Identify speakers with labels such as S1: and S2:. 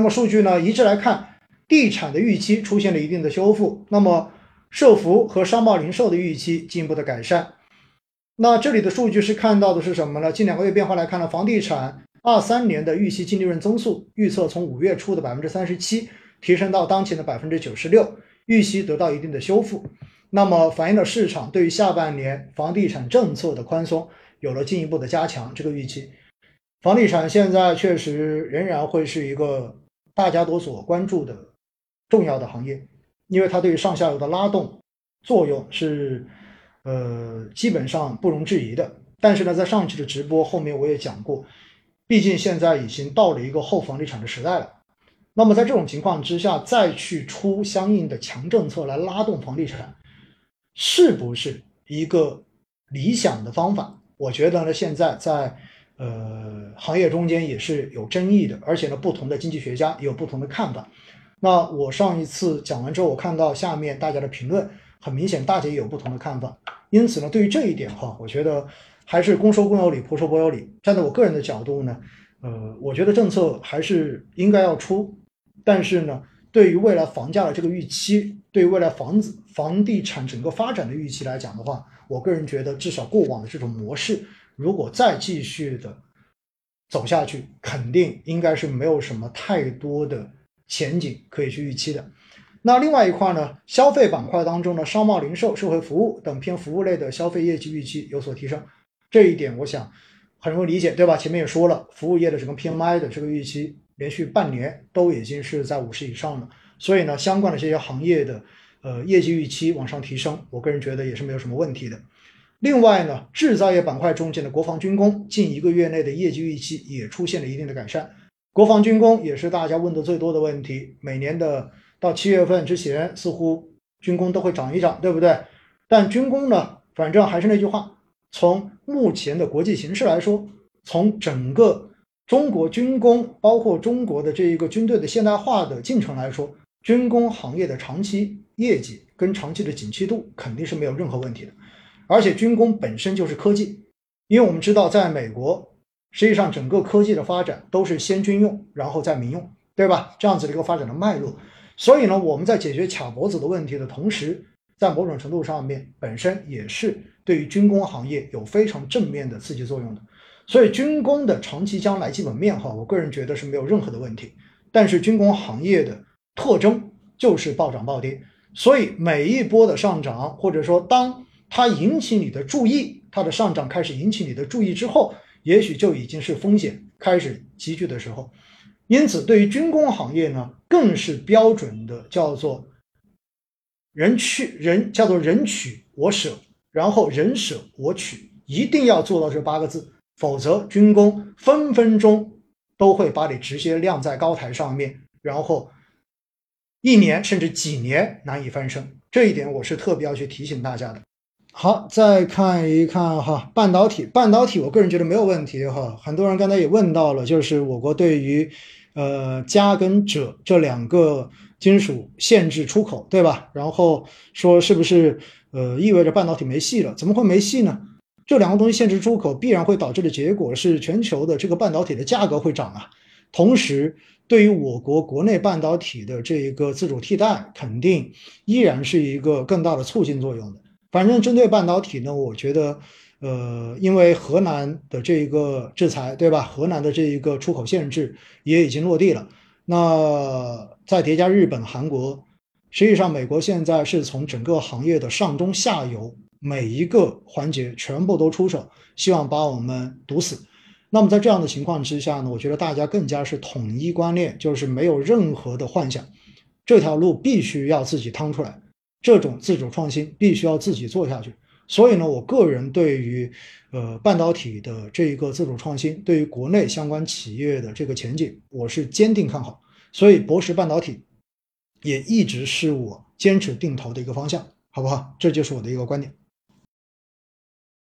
S1: 那么数据呢一致来看，地产的预期出现了一定的修复，那么社服和商贸零售的预期进一步的改善。那这里的数据是看到的是什么呢？近两个月变化来看呢，房地产二三年的预期净利润增速预测从五月初的百分之三十七提升到当前的百分之九十六，预期得到一定的修复。那么反映了市场对于下半年房地产政策的宽松有了进一步的加强，这个预期。房地产现在确实仍然会是一个大家都所关注的重要的行业，因为它对于上下游的拉动作用是。呃，基本上不容置疑的。但是呢，在上期的直播后面我也讲过，毕竟现在已经到了一个后房地产的时代了。那么在这种情况之下，再去出相应的强政策来拉动房地产，是不是一个理想的方法？我觉得呢，现在在呃行业中间也是有争议的，而且呢，不同的经济学家也有不同的看法。那我上一次讲完之后，我看到下面大家的评论。很明显，大家也有不同的看法，因此呢，对于这一点哈，我觉得还是公说公有理，婆说婆有理。站在我个人的角度呢，呃，我觉得政策还是应该要出，但是呢，对于未来房价的这个预期，对于未来房子、房地产整个发展的预期来讲的话，我个人觉得，至少过往的这种模式，如果再继续的走下去，肯定应该是没有什么太多的前景可以去预期的。那另外一块呢，消费板块当中呢，商贸零售、社会服务等偏服务类的消费业绩预期有所提升，这一点我想很容易理解，对吧？前面也说了，服务业的整个 PMI 的这个预期连续半年都已经是在五十以上了，所以呢，相关的这些行业的呃业绩预期往上提升，我个人觉得也是没有什么问题的。另外呢，制造业板块中间的国防军工近一个月内的业绩预期也出现了一定的改善，国防军工也是大家问的最多的问题，每年的。到七月份之前，似乎军工都会涨一涨，对不对？但军工呢，反正还是那句话，从目前的国际形势来说，从整个中国军工，包括中国的这一个军队的现代化的进程来说，军工行业的长期业绩跟长期的景气度肯定是没有任何问题的。而且军工本身就是科技，因为我们知道，在美国，实际上整个科技的发展都是先军用，然后再民用，对吧？这样子的一个发展的脉络。所以呢，我们在解决卡脖子的问题的同时，在某种程度上面，本身也是对于军工行业有非常正面的刺激作用的。所以，军工的长期将来基本面哈，我个人觉得是没有任何的问题。但是，军工行业的特征就是暴涨暴跌，所以每一波的上涨，或者说当它引起你的注意，它的上涨开始引起你的注意之后，也许就已经是风险开始积聚的时候。因此，对于军工行业呢，更是标准的叫做“人去人”，叫做“人取我舍”，然后“人舍我取”，一定要做到这八个字，否则军工分分钟都会把你直接晾在高台上面，然后一年甚至几年难以翻身。这一点我是特别要去提醒大家的。好，再看一看哈，半导体，半导体，我个人觉得没有问题哈。很多人刚才也问到了，就是我国对于呃，镓跟锗这两个金属限制出口，对吧？然后说是不是呃意味着半导体没戏了？怎么会没戏呢？这两个东西限制出口，必然会导致的结果是全球的这个半导体的价格会涨啊。同时，对于我国国内半导体的这一个自主替代，肯定依然是一个更大的促进作用的。反正针对半导体呢，我觉得。呃，因为河南的这一个制裁，对吧？河南的这一个出口限制也已经落地了。那再叠加日本、韩国，实际上美国现在是从整个行业的上中下游每一个环节全部都出手，希望把我们堵死。那么在这样的情况之下呢，我觉得大家更加是统一观念，就是没有任何的幻想，这条路必须要自己趟出来，这种自主创新必须要自己做下去。所以呢，我个人对于，呃，半导体的这一个自主创新，对于国内相关企业的这个前景，我是坚定看好。所以，博时半导体也一直是我坚持定投的一个方向，好不好？这就是我的一个观点。